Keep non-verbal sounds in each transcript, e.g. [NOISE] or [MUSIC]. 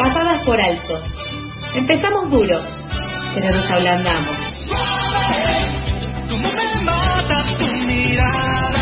pasadas por alto. Empezamos duro, pero nos ablandamos. me mata tu mirada.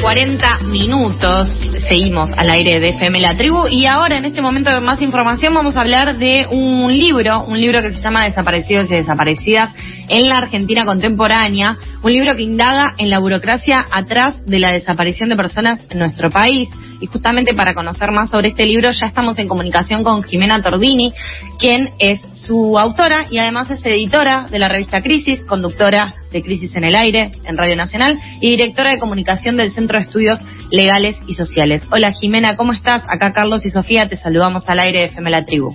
40 minutos. Seguimos al aire de FM La Tribu y ahora en este momento de más información vamos a hablar de un libro, un libro que se llama Desaparecidos y Desaparecidas en la Argentina contemporánea, un libro que indaga en la burocracia atrás de la desaparición de personas en nuestro país. Y justamente para conocer más sobre este libro ya estamos en comunicación con Jimena Tordini, quien es su autora y además es editora de la revista Crisis, conductora de Crisis en el Aire en Radio Nacional y directora de comunicación del Centro de Estudios Legales y Sociales. Hola Jimena, ¿cómo estás? Acá Carlos y Sofía, te saludamos al aire de FM La Tribu.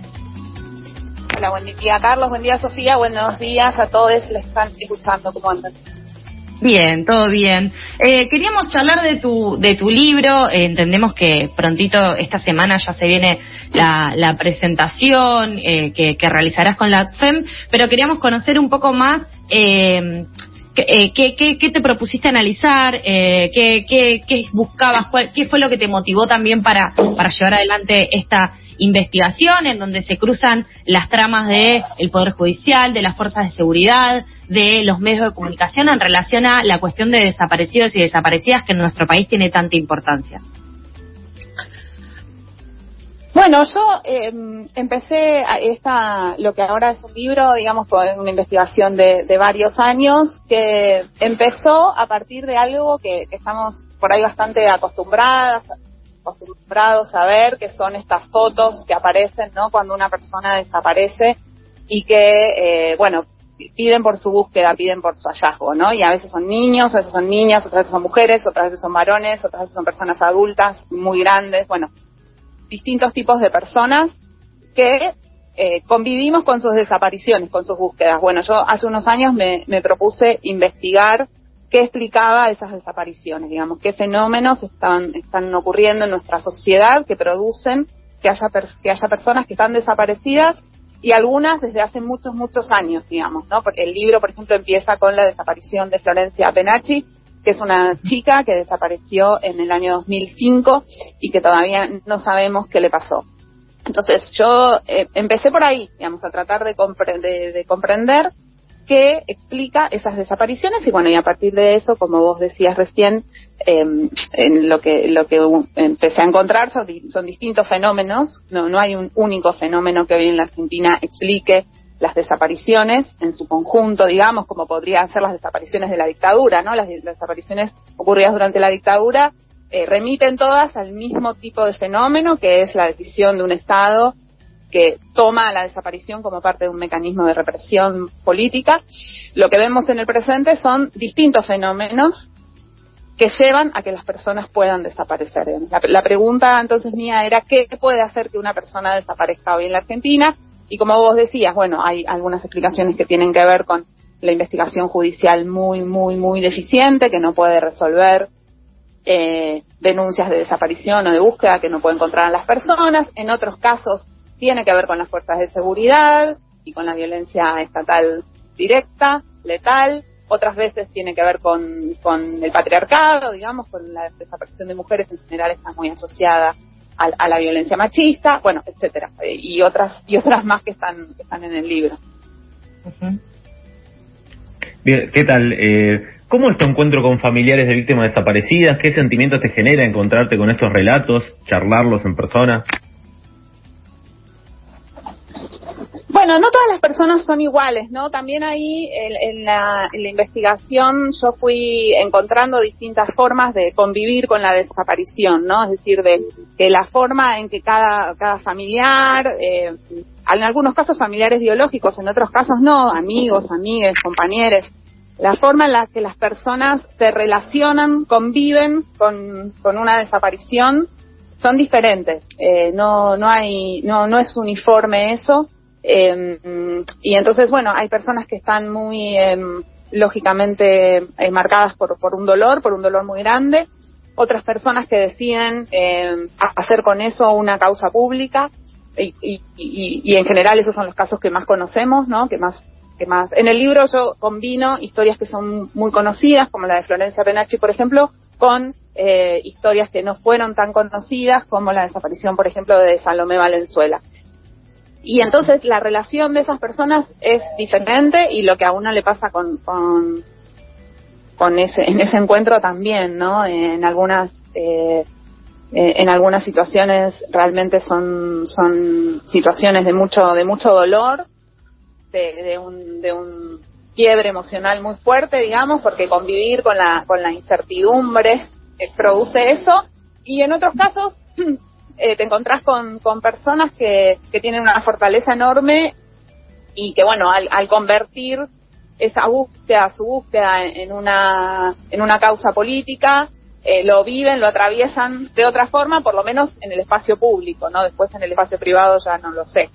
Hola, buen día Carlos, buen día Sofía, buenos días a todos les están escuchando, ¿cómo andan? Bien, todo bien. Eh, queríamos charlar de tu, de tu libro. Eh, entendemos que prontito esta semana ya se viene la, presentación eh, que, realizarás con la FEM, pero queríamos conocer un poco más ¿qué, qué, te propusiste analizar, qué, qué, buscabas, qué fue lo que te motivó también para, para llevar adelante esta investigación en donde se cruzan las tramas de el poder judicial, de las fuerzas de seguridad, de los medios de comunicación en relación a la cuestión de desaparecidos y desaparecidas que en nuestro país tiene tanta importancia. Bueno, yo em, empecé esta, lo que ahora es un libro, digamos, con una investigación de, varios años, que empezó a partir de algo que, que estamos por ahí bastante acostumbradas, acostumbrados a ver, que son estas fotos que aparecen, ¿no? Cuando una persona desaparece y que, eh, bueno, piden por su búsqueda, piden por su hallazgo, ¿no? Y a veces son niños, a veces son niñas, otras veces son mujeres, otras veces son varones, otras veces son personas adultas, muy grandes, bueno, distintos tipos de personas que eh, convivimos con sus desapariciones, con sus búsquedas. Bueno, yo hace unos años me, me propuse investigar qué explicaba esas desapariciones, digamos, qué fenómenos están, están ocurriendo en nuestra sociedad que producen que haya, que haya personas que están desaparecidas y algunas desde hace muchos, muchos años, digamos, ¿no? Porque el libro, por ejemplo, empieza con la desaparición de Florencia Penachi, que es una chica que desapareció en el año 2005 y que todavía no sabemos qué le pasó. Entonces yo eh, empecé por ahí, digamos, a tratar de, de comprender que explica esas desapariciones y bueno y a partir de eso como vos decías recién em, en lo que lo que empecé a encontrar son, son distintos fenómenos no no hay un único fenómeno que hoy en la Argentina explique las desapariciones en su conjunto digamos como podrían ser las desapariciones de la dictadura no las, desapariciones ocurridas durante la dictadura eh, remiten todas al mismo tipo de fenómeno que es la decisión de un estado que toma la desaparición como parte de un mecanismo de represión política. Lo que vemos en el presente son distintos fenómenos que llevan a que las personas puedan desaparecer. La, pregunta entonces mía era qué puede hacer que una persona desaparezca hoy en la Argentina y como vos decías, bueno, hay algunas explicaciones que tienen que ver con la investigación judicial muy, muy, muy deficiente, que no puede resolver eh, denuncias de desaparición o de búsqueda que no puede encontrar a las personas. En otros casos, tiene que ver con las fuerzas de seguridad y con la violencia estatal directa, letal, otras veces tiene que ver con, con el patriarcado, digamos, con la desaparición de mujeres en general está muy asociada a, la violencia machista, bueno, etcétera, y otras y otras más que están que están en el libro. Bien, ¿qué tal? Eh, ¿Cómo es tu encuentro con familiares de víctimas desaparecidas? ¿Qué sentimientos te genera encontrarte con estos relatos, charlarlos en persona? Bueno, no todas personas son iguales, ¿no? También ahí en, la, investigación yo fui encontrando distintas formas de convivir con la desaparición, ¿no? Es decir, de que la forma en que cada, familiar, eh, en algunos casos familiares biológicos, en otros casos no, amigos, amigas, compañeros, la forma en la que las personas se relacionan, conviven con, con una desaparición son diferentes. Eh, no, no hay, no, no es uniforme eso. Eh, y entonces, bueno, hay personas que están muy, eh, lógicamente, marcadas por, por un dolor, por un dolor muy grande. Otras personas que deciden em, hacer con eso una causa pública. y, y, en general esos son los casos que más conocemos, ¿no? Que más que más. En el libro yo combino historias que son muy conocidas, como la de Florencia Penacci, por ejemplo, con eh, historias que no fueron tan conocidas, como la desaparición, por ejemplo, de Salomé Valenzuela. Y entonces la relación de esas personas es diferente y lo que a uno le pasa con, con, con ese, en ese encuentro también, ¿no? En algunas, eh, eh, en algunas situaciones realmente son, son situaciones de mucho, de mucho dolor, de, de un, de un quiebre emocional muy fuerte, digamos, porque convivir con la, con la incertidumbre eh, produce eso. Y en otros casos [CLEARS THROAT] eh, te encontrás con, con personas que, que tienen una fortaleza enorme y que, bueno, al, al convertir esa búsqueda, su búsqueda en una, en una causa política, eh, lo viven, lo atraviesan de otra forma, por lo menos en el espacio público, ¿no? Después en el espacio privado ya no lo sé.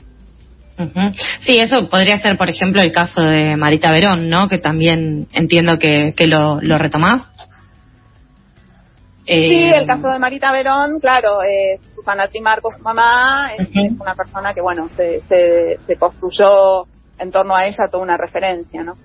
Sí, eso podría ser, por ejemplo, el caso de Marita Verón, ¿no? Que también entiendo que, que lo, lo retomás. Sí, eh, el caso de Marita Verón, claro, eh, Susana Trimarco, su mamá, es, una persona que, bueno, se, se, construyó en torno a ella toda una referencia, ¿no?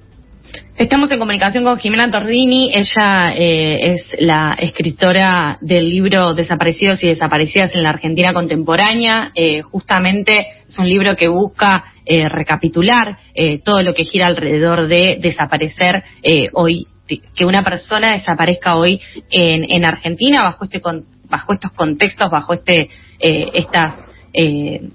Estamos en comunicación con Jimena Tordini. Ella eh, es la escritora del libro Desaparecidos y Desaparecidas en la Argentina Contemporánea. Eh, justamente es un libro que busca eh, recapitular todo lo que gira alrededor de desaparecer hoy que una persona desaparezca hoy en, en Argentina bajo este bajo estos contextos, bajo este eh, estas eh,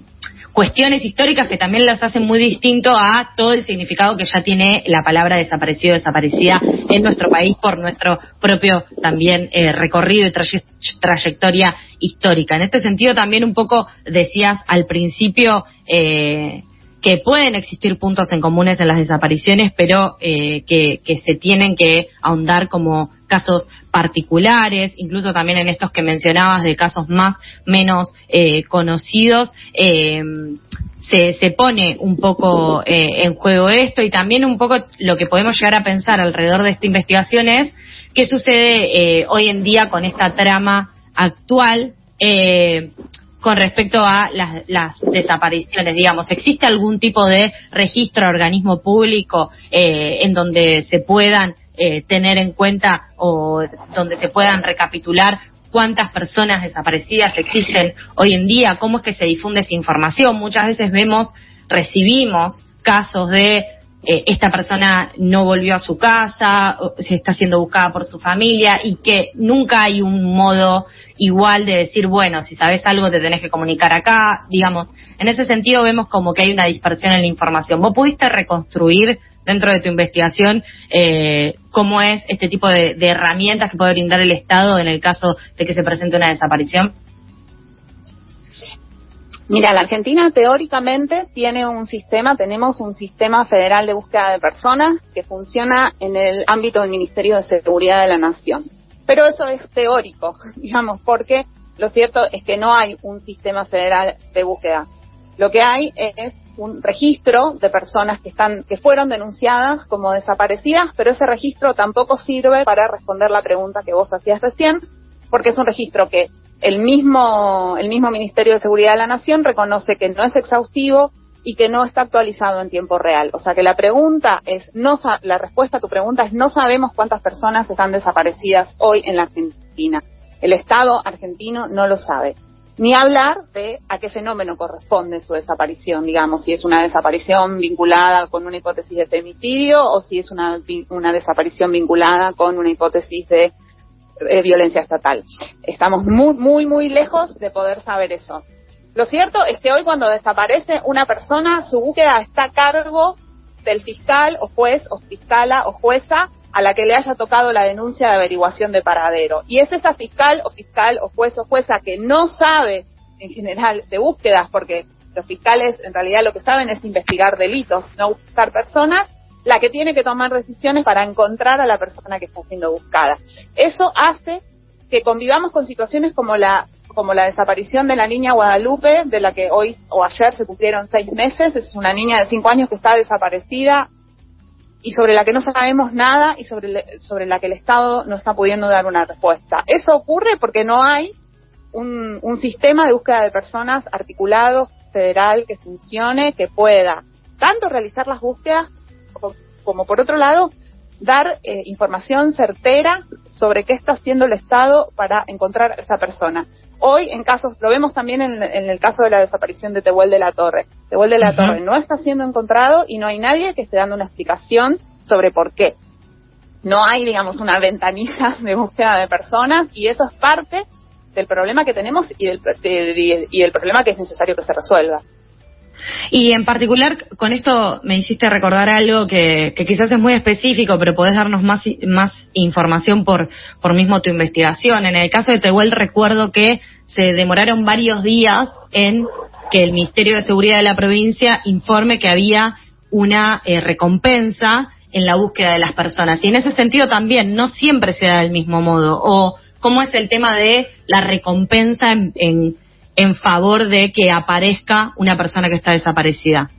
cuestiones históricas que también los hacen muy distinto a todo el significado que ya tiene la palabra desaparecido, desaparecida en nuestro país por nuestro propio también eh, recorrido y trayectoria histórica. En este sentido también un poco decías al principio eh, que pueden existir puntos en comunes en las desapariciones, pero eh, que, se tienen que ahondar como casos particulares, incluso también en estos que mencionabas de casos más, menos eh, conocidos, eh, se, se pone un poco en juego esto. Y también un poco lo que podemos llegar a pensar alrededor de esta investigación es qué sucede hoy en día con esta trama actual eh, con respecto a las, desapariciones, digamos, ¿existe algún tipo de registro, organismo público eh, en donde se puedan eh, tener en cuenta o donde se puedan recapitular cuántas personas desaparecidas existen hoy en día? ¿Cómo es que se difunde esa información? Muchas veces vemos, recibimos casos de eh, esta persona no volvió a su casa, se está siendo buscada por su familia y que nunca hay un modo igual de decir, bueno, si sabes algo te tenés que comunicar acá, digamos, en ese sentido vemos como que hay una dispersión en la información. ¿Vos pudiste reconstruir dentro de tu investigación eh, cómo es este tipo de, de herramientas que puede brindar el Estado en el caso de que se presente una desaparición? Mira, la Argentina teóricamente tiene un sistema, tenemos un sistema federal de búsqueda de personas que funciona en el ámbito del Ministerio de Seguridad de la Nación. Pero eso es teórico, [LAUGHS] digamos, porque lo cierto es que no hay un sistema federal de búsqueda. Lo que hay es un registro de personas que están que fueron denunciadas como desaparecidas, pero ese registro tampoco sirve para responder la pregunta que vos hacías recién, porque es un registro que el mismo, el mismo Ministerio de Seguridad de la Nación reconoce que no es exhaustivo y que no está actualizado en tiempo real. O sea que la pregunta es, no, la respuesta a tu pregunta es no sabemos cuántas personas están desaparecidas hoy en la Argentina. El Estado argentino no lo sabe. Ni hablar de a qué fenómeno corresponde su desaparición, digamos, si es una desaparición vinculada con una hipótesis de femicidio o si es una, una desaparición vinculada con una hipótesis de eh, violencia estatal. Estamos muy, muy, muy lejos de poder saber eso. Lo cierto es que hoy cuando desaparece una persona, su búsqueda está a cargo del fiscal o juez o fiscala o jueza a la que le haya tocado la denuncia de averiguación de paradero. Y es esa fiscal o fiscal o juez o jueza que no sabe en general de búsquedas, porque los fiscales en realidad lo que saben es investigar delitos, no buscar personas, la que tiene que tomar decisiones para encontrar a la persona que está siendo buscada. Eso hace que convivamos con situaciones como la como la desaparición de la niña Guadalupe, de la que hoy o ayer se cumplieron seis meses. Es una niña de cinco años que está desaparecida y sobre la que no sabemos nada y sobre, sobre la que el Estado no está pudiendo dar una respuesta. Eso ocurre porque no hay un, un sistema de búsqueda de personas articulado federal que funcione, que pueda tanto realizar las búsquedas como, por otro lado dar eh, información certera sobre qué está haciendo el Estado para encontrar a esa persona. Hoy, en casos, lo vemos también en, el caso de la desaparición de Tehuel de la Torre. Tehuel de la Torre no está siendo encontrado y no hay nadie que esté dando una explicación sobre por qué. No hay, digamos, una ventanilla [LAUGHS] de búsqueda de personas y eso es parte del problema que tenemos y del, y del problema que es necesario que se resuelva. Y en particular, con esto me hiciste recordar algo que, quizás es muy específico, pero podés darnos más, más información por, por mismo tu investigación. En el caso de Tehuel recuerdo que se demoraron varios días en que el Ministerio de Seguridad de la provincia informe que había una eh, recompensa en la búsqueda de las personas. Y en ese sentido también no siempre se da del mismo modo. O cómo es el tema de la recompensa en en favor de que aparezca una persona que está desaparecida?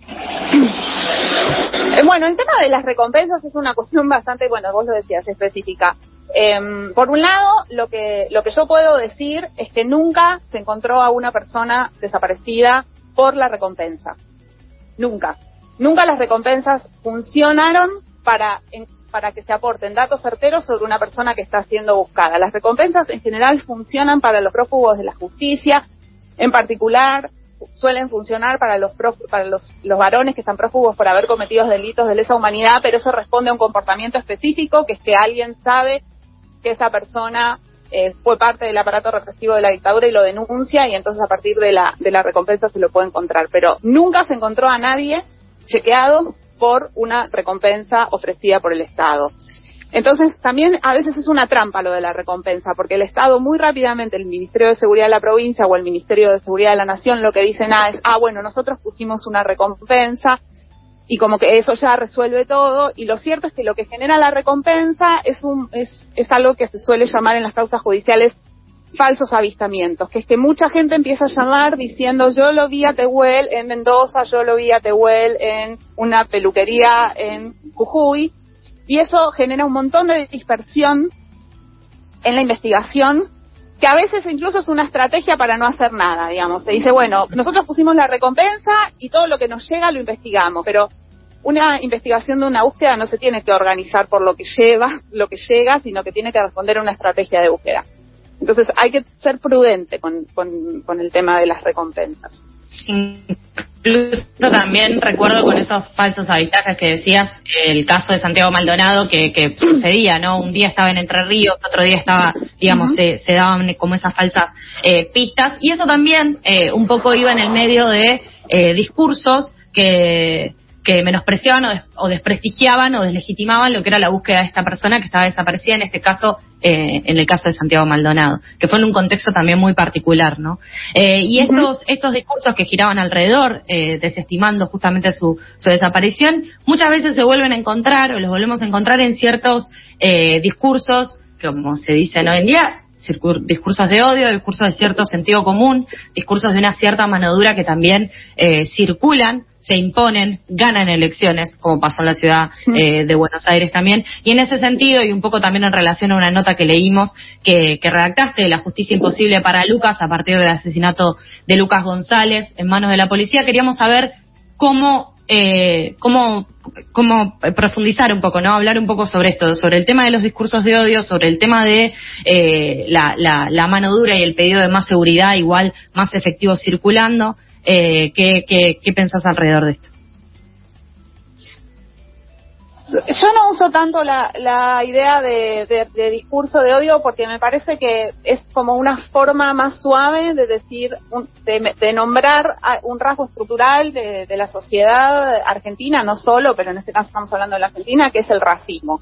Eh, bueno, el tema de las recompensas es una [LAUGHS] cuestión bastante, bueno, vos lo decías, específica. Em, por un lado, lo que, lo que yo puedo decir es que nunca se encontró a una persona desaparecida por la recompensa. Nunca. Nunca las recompensas funcionaron para, para que se aporten datos certeros sobre una persona que está siendo buscada. Las recompensas en general funcionan para los prófugos de la justicia, en particular, suelen funcionar para los para los, los varones que están prófugos por haber cometido delitos de lesa humanidad, pero eso responde a un comportamiento específico, que es que alguien sabe que esa persona eh, fue parte del aparato represivo de la dictadura y lo denuncia y entonces a partir de la, de la recompensa se lo puede encontrar. Pero nunca se encontró a nadie chequeado por una recompensa ofrecida por el Estado. Entonces, también a veces es una trampa lo de la recompensa, porque el Estado muy rápidamente, el Ministerio de Seguridad de la provincia o el Ministerio de Seguridad de la Nación, lo que dicen ah, es, ah, bueno, nosotros pusimos una recompensa y como que eso ya resuelve todo. Y lo cierto es que lo que genera la recompensa es, un, es, es algo que se suele llamar en las causas judiciales falsos avistamientos, que es que mucha gente empieza a llamar diciendo yo lo vi a Tehuel en Mendoza, yo lo vi a Tehuel en una peluquería en Jujuy, y eso genera un montón de dispersión en la investigación, que a veces incluso es una estrategia para no hacer nada, digamos. Se dice, bueno, nosotros pusimos la recompensa y todo lo que nos llega lo investigamos, pero una investigación de una búsqueda no se tiene que organizar por lo que lleva, lo que llega, sino que tiene que responder a una estrategia de búsqueda. Entonces hay que ser prudente con, con el tema de las recompensas. Incluso también recuerdo con esos falsos avistajes que decías, el caso de Santiago Maldonado que, que [CLEARS THROAT] sucedía, ¿no? Un día estaba en Entre Ríos, otro día estaba, digamos, se, se, daban como esas falsas eh, pistas y eso también eh, un poco iba en el medio de eh, discursos que que menospreciaban o, desprestigiaban o deslegitimaban lo que era la búsqueda de esta persona que estaba desaparecida, en este caso, eh, en el caso de Santiago Maldonado, que fue en un contexto también muy particular, ¿no? Eh, y estos, estos discursos que giraban alrededor, eh, desestimando justamente su, su desaparición, muchas veces se vuelven a encontrar, o los volvemos a encontrar en ciertos discursos, como se dice hoy en día, discursos de odio, discursos de cierto sentido común, discursos de una cierta mano dura que también circulan se imponen, ganan elecciones, como pasó en la ciudad eh, de Buenos Aires también. Y en ese sentido, y un poco también en relación a una nota que leímos que, que redactaste la justicia imposible para Lucas a partir del asesinato de Lucas González en manos de la policía, queríamos saber cómo eh, cómo, cómo profundizar un poco, ¿no? Hablar un poco sobre esto, sobre el tema de los discursos de odio, sobre el tema de eh, la, la, la, mano dura y el pedido de más seguridad, igual más efectivo circulando. Eh, ¿qué, qué, qué pensás alrededor de esto? Yo no uso tanto la, idea de, discurso de odio porque me parece que es como una forma más suave de decir, de, de nombrar un rasgo estructural de, de, la sociedad argentina, no solo, pero en este caso estamos hablando de la Argentina, que es el racismo.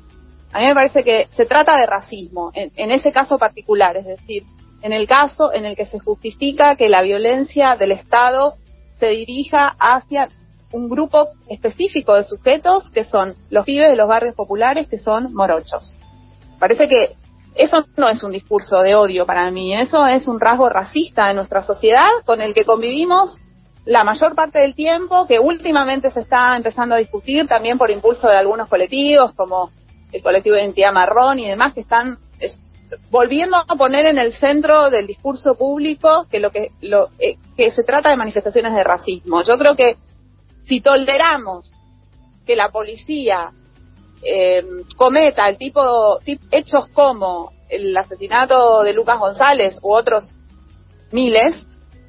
A mí me parece que se trata de racismo, en, en ese caso particular, es decir, en el caso en el que se justifica que la violencia del Estado se dirija hacia un grupo específico de sujetos que son los pibes de los barrios populares que son morochos. Parece que eso no es un discurso de odio para mí, eso es un rasgo racista de nuestra sociedad con el que convivimos la mayor parte del tiempo, que últimamente se está empezando a discutir también por impulso de algunos colectivos como el colectivo de identidad marrón y demás que están volviendo a poner en el centro del discurso público que lo que lo eh, que se trata de manifestaciones de racismo. Yo creo que si toleramos que la policía eh, cometa el tipo, hechos como el asesinato de Lucas González u otros miles,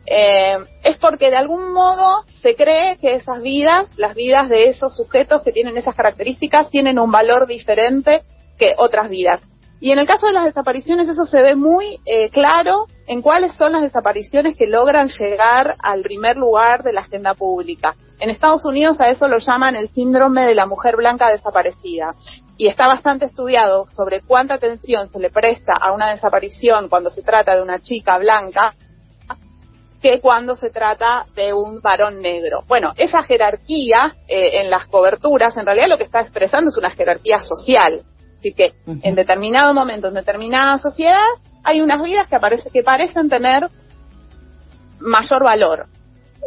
eh, es porque de algún modo se cree que esas vidas, las vidas de esos sujetos que tienen esas características, tienen un valor diferente que otras vidas. Y en el caso de las desapariciones eso se ve muy eh, claro en cuáles son las desapariciones que logran llegar al primer lugar de la agenda pública. En Estados Unidos a eso lo llaman el síndrome de la mujer blanca desaparecida. Y está bastante estudiado sobre cuánta atención se le presta a una desaparición cuando se trata de una chica blanca que cuando se trata de un varón negro. Bueno, esa jerarquía eh, en las coberturas en realidad lo que está expresando es una jerarquía social. Así que en determinado momento, en determinada sociedad, hay unas vidas que, aparece, que parecen tener mayor valor.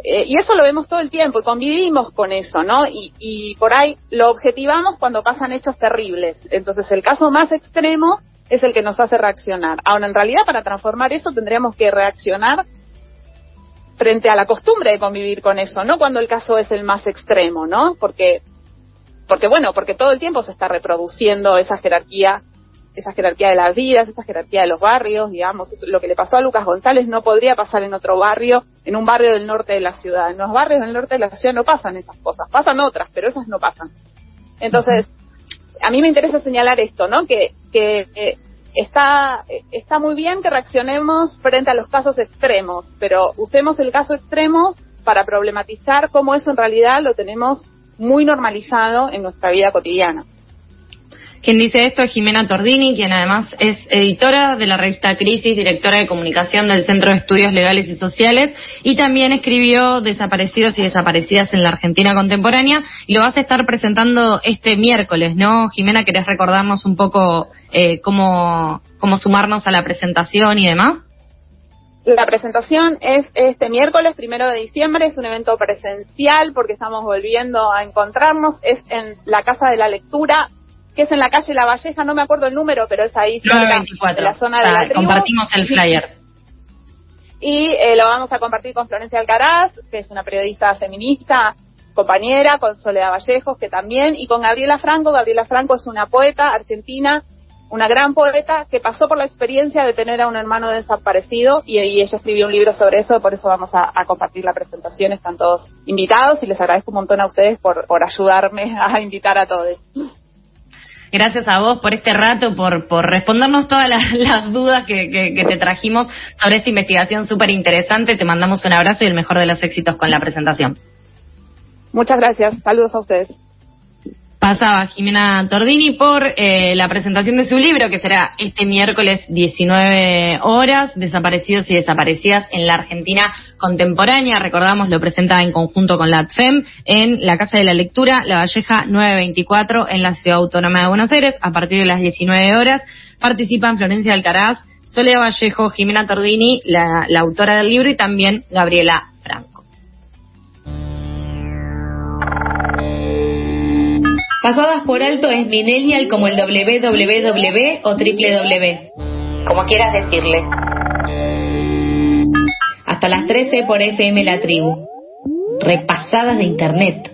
Eh, y eso lo vemos todo el tiempo y convivimos con eso, ¿no? Y, y por ahí lo objetivamos cuando pasan hechos terribles. Entonces el caso más extremo es el que nos hace reaccionar. Ahora, en realidad, para transformar eso tendríamos que reaccionar frente a la costumbre de convivir con eso, no cuando el caso es el más extremo, ¿no? Porque porque bueno, porque todo el tiempo se está reproduciendo esa jerarquía, esa jerarquía de las vidas, esa jerarquía de los barrios, digamos, lo que le pasó a Lucas González no podría pasar en otro barrio, en un barrio del norte de la ciudad. En los barrios del norte de la ciudad no pasan esas cosas, pasan otras, pero esas no pasan. Entonces, a mí me interesa señalar esto, ¿no? Que, que eh, está, está muy bien que reaccionemos frente a los casos extremos, pero usemos el caso extremo para problematizar cómo eso en realidad lo tenemos muy normalizado en nuestra vida cotidiana. Quien dice esto es Jimena Tordini, quien además es editora de la revista Crisis, directora de comunicación del Centro de Estudios Legales y Sociales y también escribió Desaparecidos y Desaparecidas en la Argentina Contemporánea y lo vas a estar presentando este miércoles, ¿no? Jimena, ¿querés recordarnos un poco eh, cómo, cómo sumarnos a la presentación y demás? La presentación es este miércoles, primero de diciembre, es un evento presencial porque estamos volviendo a encontrarnos, es en la Casa de la Lectura, que es en la calle La Valleja, no me acuerdo el número, pero es ahí cerca de la zona de la tribu. Compartimos el flyer. Y eh, lo vamos a compartir con Florencia Alcaraz, que es una periodista feminista, compañera, con Soledad Vallejos, que también, y con Gabriela Franco. Gabriela Franco es una poeta argentina una gran poeta que pasó por la experiencia de tener a un hermano desaparecido y, ella escribió un libro sobre eso, por eso vamos a, compartir la presentación, están todos invitados y les agradezco un montón a ustedes por, por ayudarme [LAUGHS] a invitar a todos. Gracias a vos por este rato, por, por respondernos todas las, [LAUGHS] dudas que, que, te trajimos sobre esta investigación súper interesante. Te mandamos un abrazo y el mejor de los éxitos con la presentación. Muchas gracias. Saludos a ustedes pasaba Jimena Tordini por eh, la presentación de su libro, que será este miércoles 19 horas, Desaparecidos y Desaparecidas en la Argentina Contemporánea. Recordamos, lo presenta en conjunto con la ATFEM en la Casa de la Lectura, La Valleja 924, en la Ciudad Autónoma de Buenos Aires, a partir de las 19 horas. Participan Florencia Alcaraz, Soledad Vallejo, Jimena Tordini, la, la autora del libro, y también Gabriela Pasadas por alto es millennial como el www o www, como quieras decirle. Hasta las 13 por FM La Tribu. Repasadas de Internet.